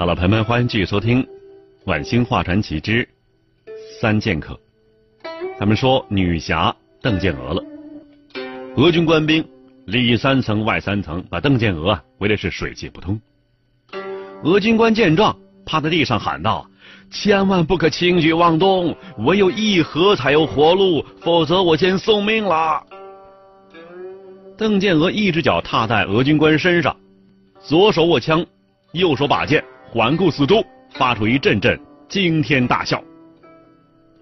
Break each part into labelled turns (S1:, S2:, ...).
S1: 好了，朋友们，欢迎继续收听《晚星画传奇之三剑客》。他们说女侠邓建娥了，俄军官兵里三层外三层，把邓建娥啊围的是水泄不通。俄军官见状，趴在地上喊道：“千万不可轻举妄动，唯有议和才有活路，否则我先送命了。”邓建娥一只脚踏在俄军官身上，左手握枪，右手把剑。环顾四周，发出一阵阵惊天大笑。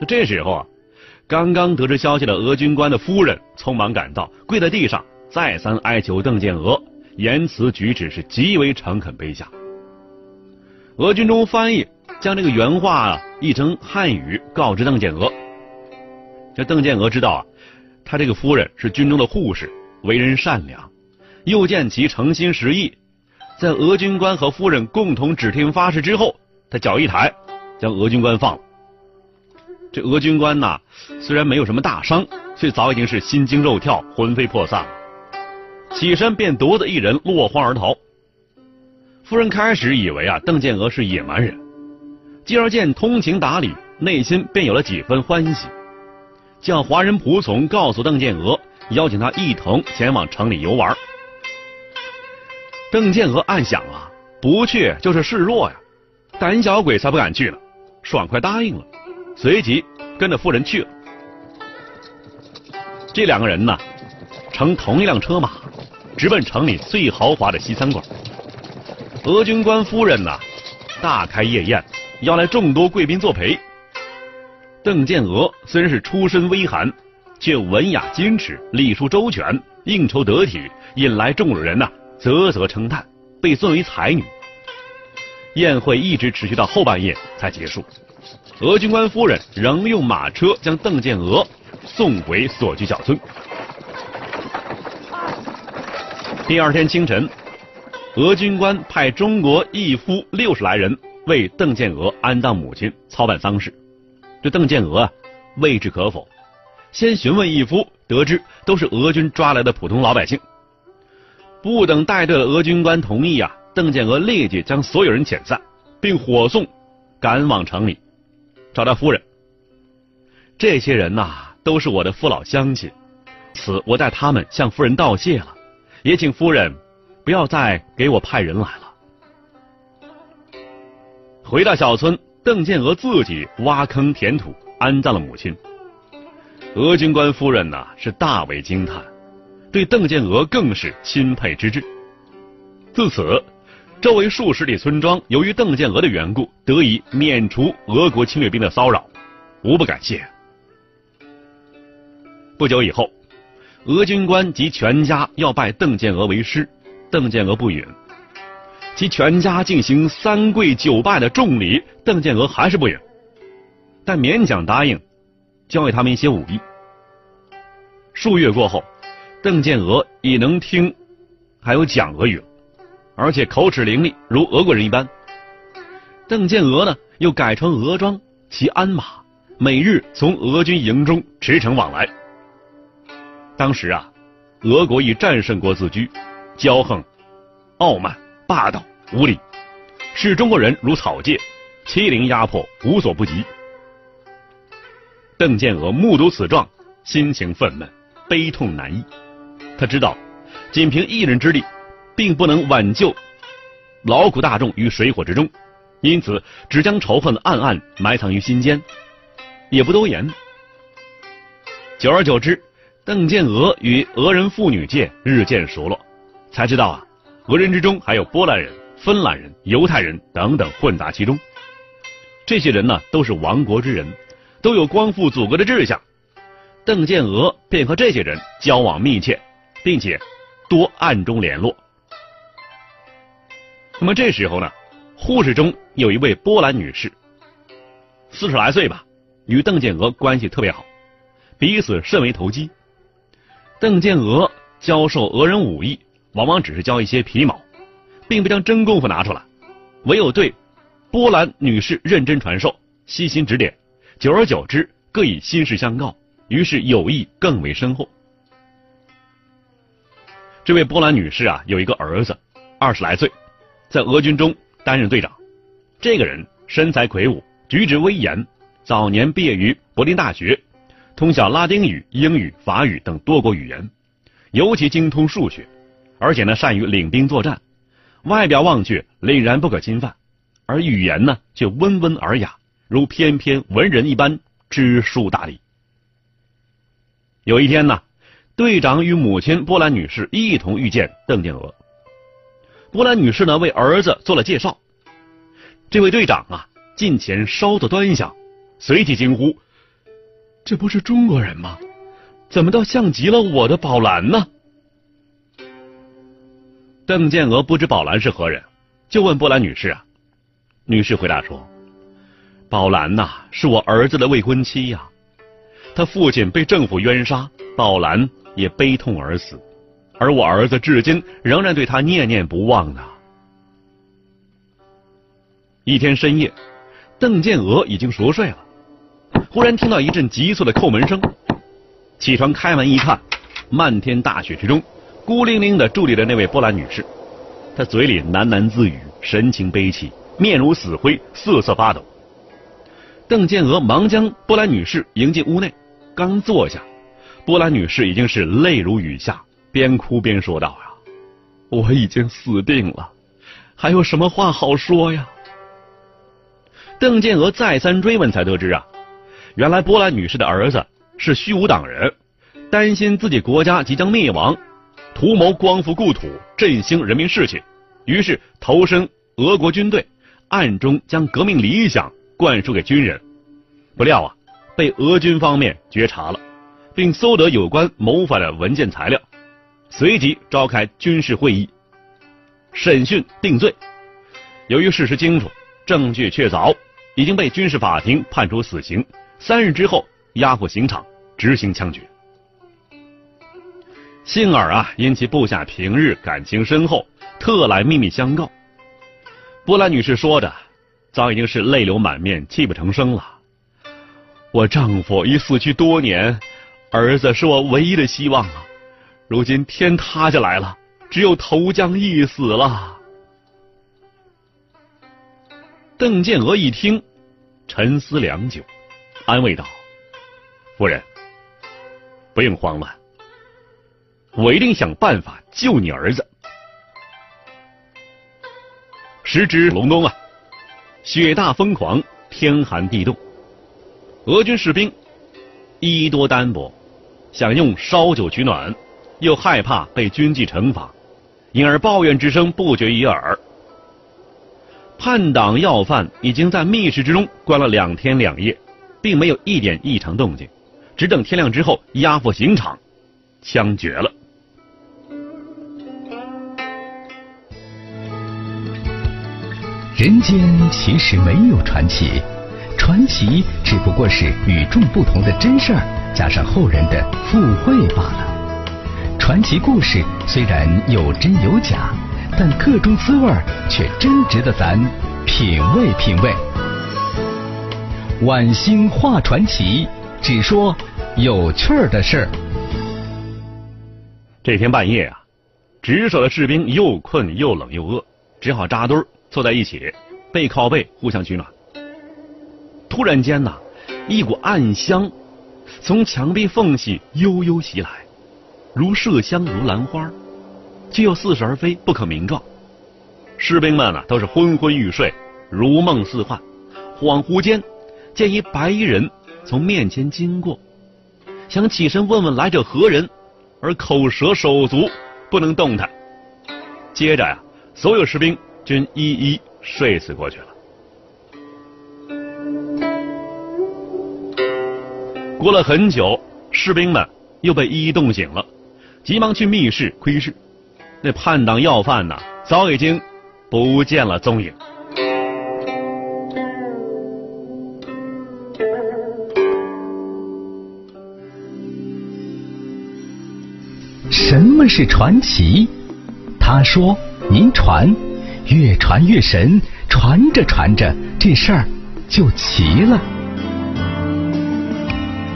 S1: 这时候啊，刚刚得知消息的俄军官的夫人匆忙赶到，跪在地上，再三哀求邓建娥，言辞举止是极为诚恳卑下。俄军中翻译将这个原话啊译成汉语，告知邓建娥。这邓建娥知道啊，他这个夫人是军中的护士，为人善良，又见其诚心实意。在俄军官和夫人共同指天发誓之后，他脚一抬，将俄军官放了。这俄军官呐，虽然没有什么大伤，却早已经是心惊肉跳、魂飞魄散了。起身便独自一人落荒而逃。夫人开始以为啊，邓建娥是野蛮人，继而见通情达理，内心便有了几分欢喜，叫华人仆从告诉邓建娥，邀请他一同前往城里游玩。邓建娥暗想啊，不去就是示弱呀，胆小鬼才不敢去呢，爽快答应了，随即跟着夫人去了。这两个人呢，乘同一辆车马，直奔城里最豪华的西餐馆。俄军官夫人呢，大开夜宴，邀来众多贵宾作陪。邓建娥虽然是出身微寒，却文雅矜持，礼数周全，应酬得体，引来众人呐。啧啧称叹，被尊为才女。宴会一直持续到后半夜才结束。俄军官夫人仍用马车将邓建娥送回所居小村。第二天清晨，俄军官派中国义夫六十来人为邓建娥安葬母亲，操办丧事。这邓建娥啊未置可否，先询问义夫，得知都是俄军抓来的普通老百姓。不等带队的俄军官同意啊，邓建娥立即将所有人遣散，并火送赶往城里，找到夫人。这些人呐，都是我的父老乡亲，此我代他们向夫人道谢了，也请夫人不要再给我派人来了。回到小村，邓建娥自己挖坑填土，安葬了母亲。俄军官夫人呐，是大为惊叹。对邓建娥更是钦佩之至。自此，周围数十里村庄由于邓建娥的缘故，得以免除俄国侵略兵的骚扰，无不感谢。不久以后，俄军官及全家要拜邓建娥为师，邓建娥不允，其全家进行三跪九拜的重礼，邓建娥还是不允，但勉强答应，教给他们一些武艺。数月过后。邓建娥已能听，还有讲俄语，而且口齿伶俐，如俄国人一般。邓建娥呢，又改穿俄装，骑鞍马，每日从俄军营中驰骋往来。当时啊，俄国以战胜国自居，骄横、傲慢、霸道、无礼，视中国人如草芥，欺凌压迫，无所不及。邓建娥目睹此状，心情愤懑，悲痛难抑。他知道，仅凭一人之力，并不能挽救劳苦大众于水火之中，因此只将仇恨暗暗埋藏于心间，也不多言。久而久之，邓建娥与俄人妇女界日渐熟络，才知道啊，俄人之中还有波兰人、芬兰人、犹太人等等混杂其中。这些人呢，都是亡国之人，都有光复祖国的志向。邓建娥便和这些人交往密切。并且多暗中联络。那么这时候呢，护士中有一位波兰女士，四十来岁吧，与邓建娥关系特别好，彼此甚为投机。邓建娥教授俄人武艺，往往只是教一些皮毛，并不将真功夫拿出来，唯有对波兰女士认真传授，悉心指点。久而久之，各以心事相告，于是友谊更为深厚。这位波兰女士啊，有一个儿子，二十来岁。在俄军中担任队长，这个人身材魁梧，举止威严。早年毕业于柏林大学，通晓拉丁语、英语、法语等多国语言，尤其精通数学，而且呢善于领兵作战。外表望去凛然不可侵犯，而语言呢却温文尔雅，如翩翩文人一般知书达理。有一天呢，队长与母亲波兰女士一同遇见邓建娥。波兰女士呢为儿子做了介绍，这位队长啊近前稍作端详，随即惊呼：“这不是中国人吗？怎么倒像极了我的宝兰呢？”邓建娥不知宝兰是何人，就问波兰女士啊。女士回答说：“宝兰呐是我儿子的未婚妻呀，他父亲被政府冤杀，宝兰也悲痛而死。”而我儿子至今仍然对他念念不忘呢。一天深夜，邓建娥已经熟睡了，忽然听到一阵急促的叩门声，起床开门一看，漫天大雪之中，孤零零的伫立着那位波兰女士，她嘴里喃喃自语，神情悲戚，面如死灰，瑟瑟发抖。邓建娥忙将波兰女士迎进屋内，刚坐下，波兰女士已经是泪如雨下。边哭边说道：“啊，我已经死定了，还有什么话好说呀？”邓建娥再三追问，才得知啊，原来波兰女士的儿子是虚无党人，担心自己国家即将灭亡，图谋光复故土，振兴人民士气，于是投身俄国军队，暗中将革命理想灌输给军人。不料啊，被俄军方面觉察了，并搜得有关谋反的文件材料。随即召开军事会议，审讯定罪。由于事实清楚，证据确凿，已经被军事法庭判处死刑。三日之后押赴刑场执行枪决。幸而啊，因其部下平日感情深厚，特来秘密相告。波兰女士说着，早已经是泪流满面、泣不成声了。我丈夫已死去多年，儿子是我唯一的希望啊。如今天塌下来了，只有投江一死了。邓建娥一听，沉思良久，安慰道：“夫人，不用慌乱，我一定想办法救你儿子。”时值隆冬啊，雪大风狂，天寒地冻，俄军士兵衣多单薄，想用烧酒取暖。又害怕被军纪惩罚，因而抱怨之声不绝于耳。叛党要犯已经在密室之中关了两天两夜，并没有一点异常动静，只等天亮之后押赴刑场，枪决了。
S2: 人间其实没有传奇，传奇只不过是与众不同的真事儿加上后人的附会罢了。传奇故事虽然有真有假，但各中滋味却真值得咱品味品味。晚星话传奇，只说有趣儿的事儿。
S1: 这天半夜啊，值守的士兵又困又冷又饿，只好扎堆儿坐在一起，背靠背互相取暖。突然间呐，一股暗香从墙壁缝隙悠悠袭来。如麝香，如兰花，却又似是而非，不可名状。士兵们啊，都是昏昏欲睡，如梦似幻。恍惚间，见一白衣人从面前经过，想起身问问来者何人，而口舌手足不能动弹。接着呀，所有士兵均一一睡死过去了。过了很久，士兵们又被一一冻醒了。急忙去密室窥视，那叛党要犯呐，早已经不见了踪影。
S2: 什么是传奇？他说：“您传，越传越神，传着传着，这事儿就齐了。”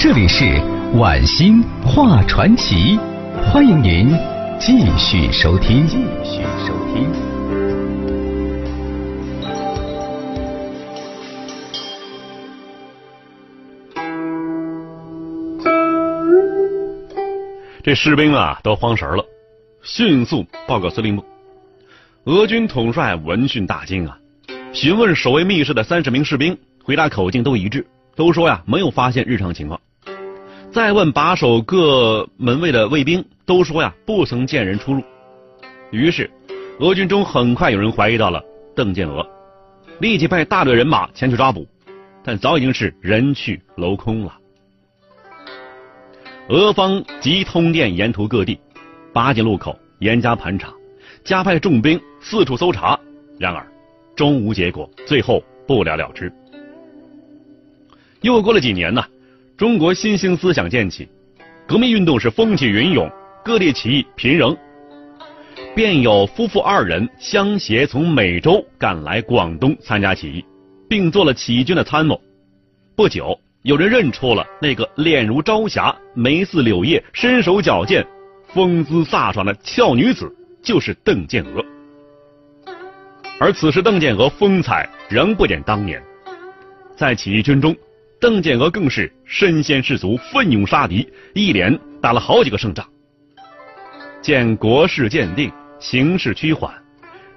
S2: 这里是晚星画传奇，欢迎您继续收听。继续收听。
S1: 这士兵啊都慌神了，迅速报告司令部。俄军统帅闻讯大惊啊，询问守卫密室的三十名士兵，回答口径都一致，都说呀没有发现日常情况。再问把守各门卫的卫兵，都说呀不曾见人出入。于是，俄军中很快有人怀疑到了邓建娥，立即派大队人马前去抓捕，但早已经是人去楼空了。俄方即通电沿途各地，八进路口严加盘查，加派重兵四处搜查。然而，终无结果，最后不了了之。又过了几年呢？中国新兴思想渐起，革命运动是风起云涌，各地起义频仍，便有夫妇二人相携从美洲赶来广东参加起义，并做了起义军的参谋。不久。有人认出了那个脸如朝霞、眉似柳叶、身手矫健、风姿飒爽的俏女子，就是邓建娥。而此时邓建娥风采仍不减当年，在起义军中，邓建娥更是身先士卒、奋勇杀敌，一连打了好几个胜仗。见国势渐定，形势趋缓，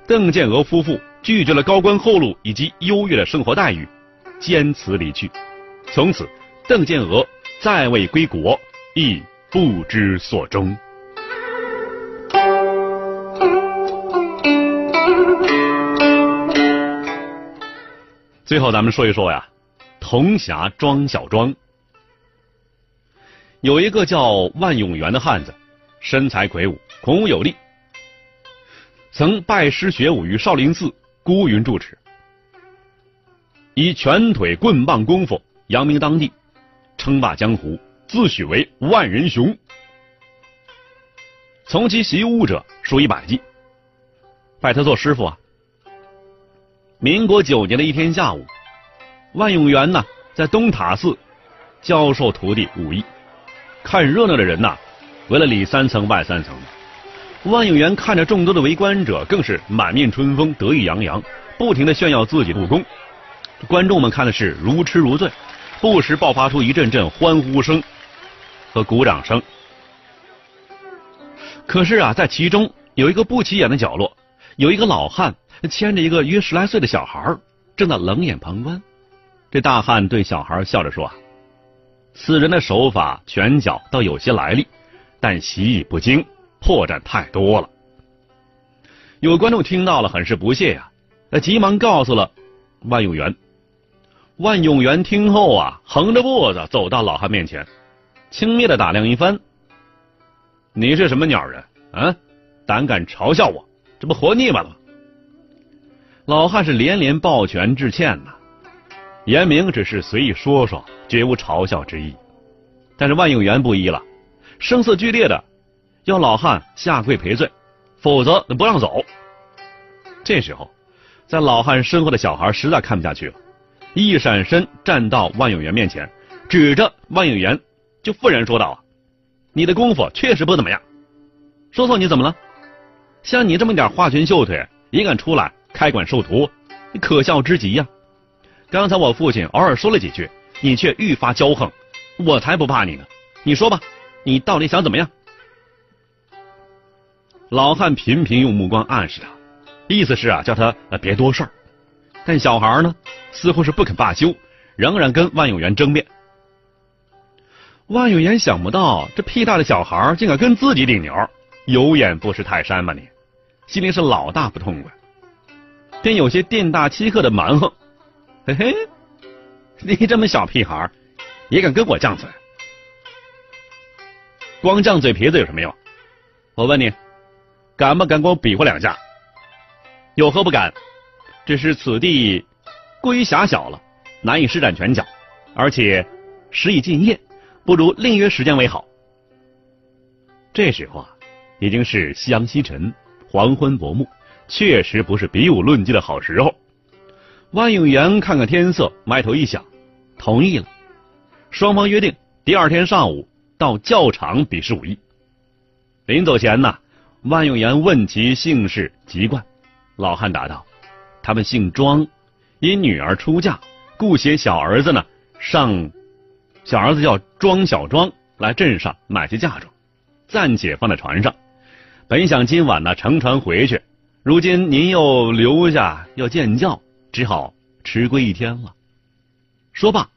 S1: 邓建娥夫妇拒绝了高官厚禄以及优越的生活待遇，坚持离去。从此，邓建娥再未归国，亦不知所终。最后，咱们说一说呀，铜匣庄小庄。有一个叫万永元的汉子，身材魁梧，孔武有力，曾拜师学武于少林寺孤云住持，以拳腿棍棒功夫。扬名当地，称霸江湖，自诩为万人雄。从其习武者数以百计，拜他做师傅啊。民国九年的一天下午，万永元呢在东塔寺教授徒弟武艺，看热闹的人呐围了里三层外三层。万永元看着众多的围观者，更是满面春风，得意洋洋，不停的炫耀自己的武功。观众们看的是如痴如醉。不时爆发出一阵阵欢呼声和鼓掌声。可是啊，在其中有一个不起眼的角落，有一个老汉牵着一个约十来岁的小孩，正在冷眼旁观。这大汉对小孩笑着说：“，此人的手法拳脚倒有些来历，但习艺不精，破绽太多了。”有观众听到了，很是不屑呀，那急忙告诉了万永元。万永元听后啊，横着步子走到老汉面前，轻蔑的打量一番：“你是什么鸟人啊？胆敢嘲笑我，这不活腻歪了吗？”老汉是连连抱拳致歉呐，严明只是随意说说，绝无嘲笑之意。但是万永元不依了，声色俱烈的要老汉下跪赔罪，否则不让走。这时候，在老汉身后的小孩实在看不下去了。一闪身站到万有元面前，指着万有元就愤然说道：“，你的功夫确实不怎么样。说错你怎么了？像你这么点花拳绣腿也敢出来开馆授徒，可笑之极呀！刚才我父亲偶尔说了几句，你却愈发骄横，我才不怕你呢。你说吧，你到底想怎么样？”老汉频频用目光暗示他，意思是啊，叫他别多事儿。但小孩呢，似乎是不肯罢休，仍然跟万有元争辩。万有元想不到这屁大的小孩竟敢跟自己顶牛，有眼不识泰山吧你？心里是老大不痛快，便有些店大欺客的蛮横。嘿嘿，你这么小屁孩，也敢跟我犟嘴？光犟嘴皮子有什么用？我问你，敢不敢跟我比划两下？有何不敢？只是此地过于狭小了，难以施展拳脚，而且时已近夜，不如另约时间为好。这时候啊，已经是夕阳西沉，黄昏薄暮，确实不是比武论技的好时候。万永元看看天色，埋头一想，同意了。双方约定第二天上午到教场比试武艺。临走前呢，万永元问其姓氏籍贯。老汉答道：“他们姓庄，因女儿出嫁，故携小儿子呢上，小儿子叫庄小庄来镇上买些嫁妆，暂且放在船上。本想今晚呢乘船回去，如今您又留下要见教，只好迟归一天了。”说罢，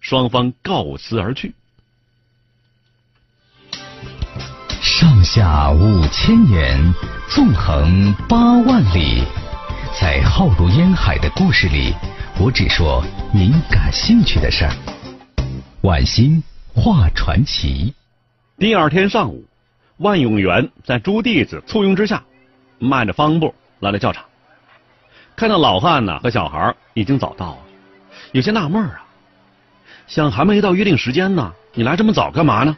S1: 双方告辞而去。
S2: 上下五千年，纵横八万里，在浩如烟海的故事里，我只说您感兴趣的事儿。晚星画传奇。
S1: 第二天上午，万永元在朱弟子簇拥之下，迈着方步来到教场。看到老汉呢和小孩已经早到了，有些纳闷啊，想还没到约定时间呢，你来这么早干嘛呢？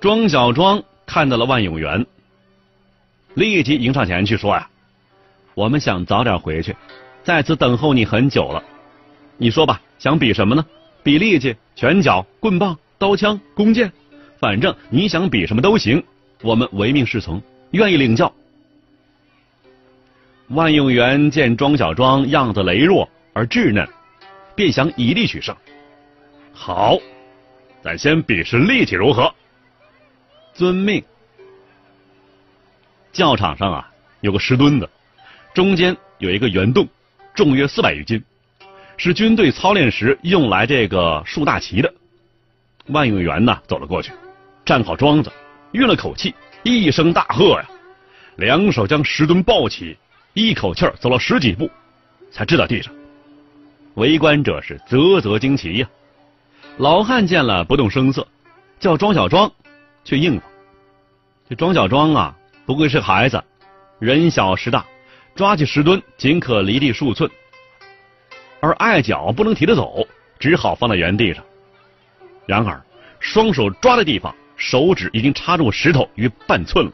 S1: 庄小庄看到了万永元，立即迎上前去说：“呀，我们想早点回去，在此等候你很久了。你说吧，想比什么呢？比力气、拳脚、棍棒、刀枪、弓箭，反正你想比什么都行，我们唯命是从，愿意领教。”万永元见庄小庄样子羸弱而稚嫩，便想以力取胜。好，咱先比试力气如何？遵命。教场上啊，有个石墩子，中间有一个圆洞，重约四百余斤，是军队操练时用来这个竖大旗的。万永元呢，走了过去，站好桩子，运了口气，一声大喝呀，两手将石墩抱起，一口气走了十几步，才掷到地上。围观者是啧啧惊奇呀。老汉见了，不动声色，叫庄小庄。去应付，这庄小庄啊，不愧是孩子，人小势大，抓起石墩仅可离地数寸，而碍脚不能提着走，只好放在原地上。然而双手抓的地方，手指已经插入石头于半寸了，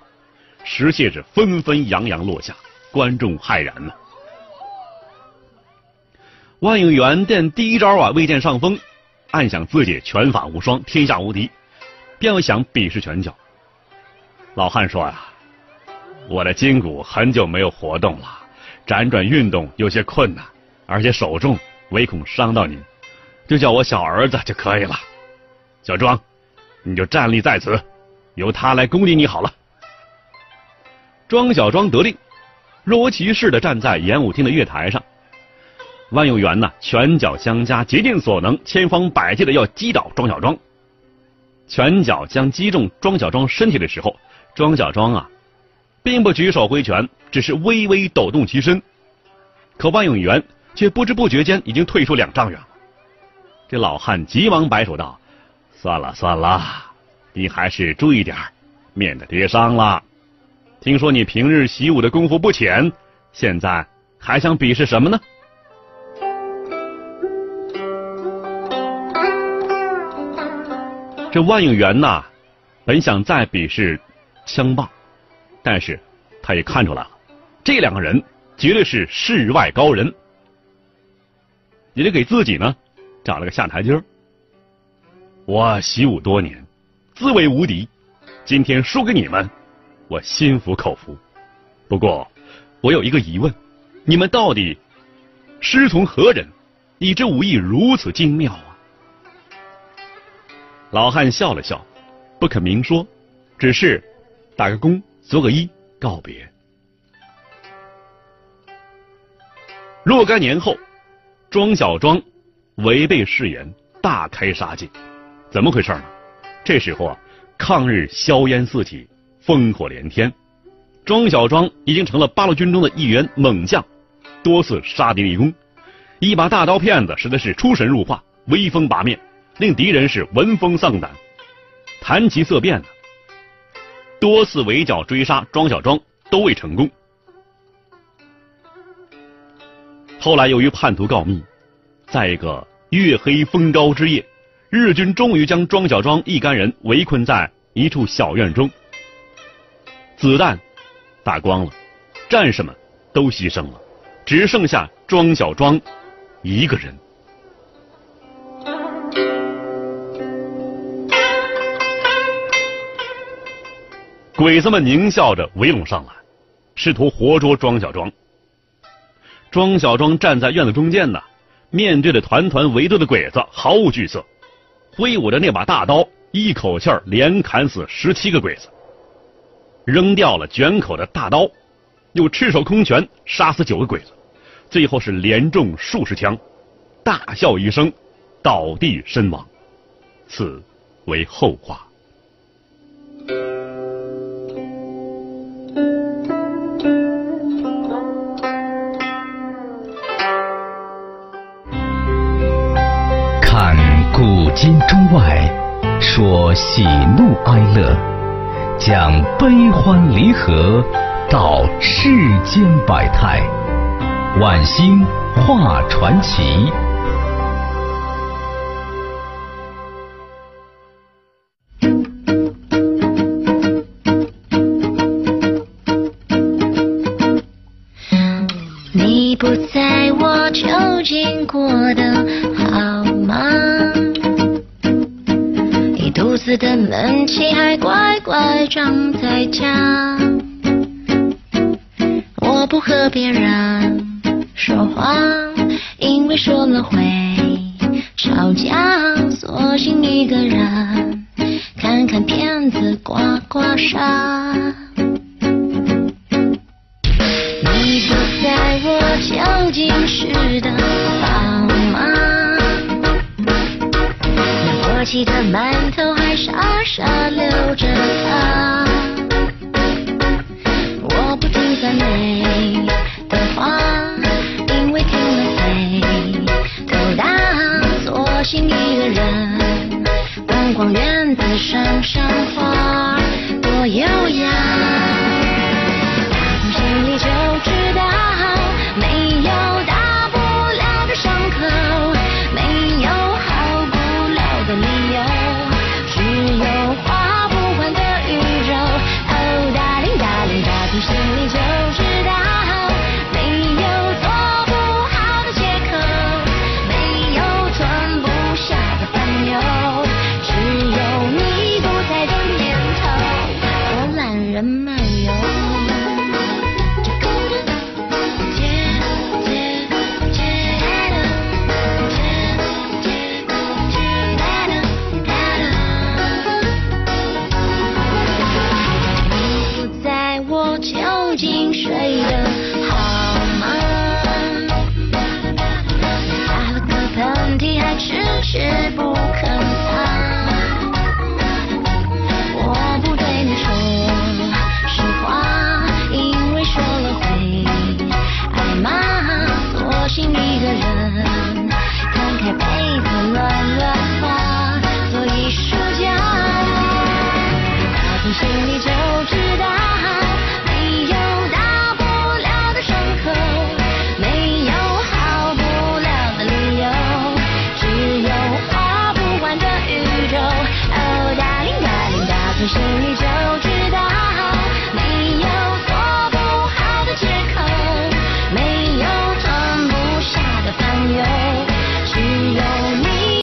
S1: 石屑是纷纷扬扬落下，观众骇然呢。万应元见第一招啊未见上风，暗想自己拳法无双，天下无敌。便又想比试拳脚。老汉说呀：“我的筋骨很久没有活动了，辗转运动有些困难，而且手重，唯恐伤到您，就叫我小儿子就可以了。小庄，你就站立在此，由他来攻击你好了。”庄小庄得令，若无其事的站在演武厅的月台上。万有元呢，拳脚相加，竭尽所能，千方百计的要击倒庄小庄。拳脚将击中庄小庄身体的时候，庄小庄啊，并不举手挥拳，只是微微抖动其身。可万永元却不知不觉间已经退出两丈远了。这老汉急忙摆手道：“算了算了，你还是注意点免得跌伤了。听说你平日习武的功夫不浅，现在还想比试什么呢？”这万应元呐，本想再比试枪棒，但是他也看出来了，这两个人绝对是世外高人，也得给自己呢找了个下台阶儿。我习武多年，自为无敌，今天输给你们，我心服口服。不过我有一个疑问，你们到底师从何人，以致武艺如此精妙啊？老汉笑了笑，不肯明说，只是打个躬，作个揖，告别。若干年后，庄小庄违背誓言，大开杀戒，怎么回事呢？这时候啊，抗日硝烟四起，烽火连天，庄小庄已经成了八路军中的一员猛将，多次杀敌立功，一把大刀片子实在是出神入化，威风八面。令敌人是闻风丧胆，谈其色变呢，多次围剿追杀庄小庄都未成功。后来由于叛徒告密，在一个月黑风高之夜，日军终于将庄小庄一干人围困在一处小院中。子弹打光了，战士们都牺牲了，只剩下庄小庄一个人。鬼子们狞笑着围拢上来，试图活捉庄小庄。庄小庄站在院子中间呢，面对着团团围住的鬼子，毫无惧色，挥舞着那把大刀，一口气儿连砍死十七个鬼子，扔掉了卷口的大刀，又赤手空拳杀死九个鬼子，最后是连中数十枪，大笑一声，倒地身亡，此为后话。
S2: 看古今中外，说喜怒哀乐，讲悲欢离合，道世间百态，晚星画传奇。
S3: 乖长在家，我不和别人说话，因为说了会吵架，索性一个人看看片子刮刮痧。你不在我究竟是的好吗？过期的馒头傻傻留着他，我不听赞美的话，因为听了会头大，索性一个人逛逛院子赏赏花，多优雅。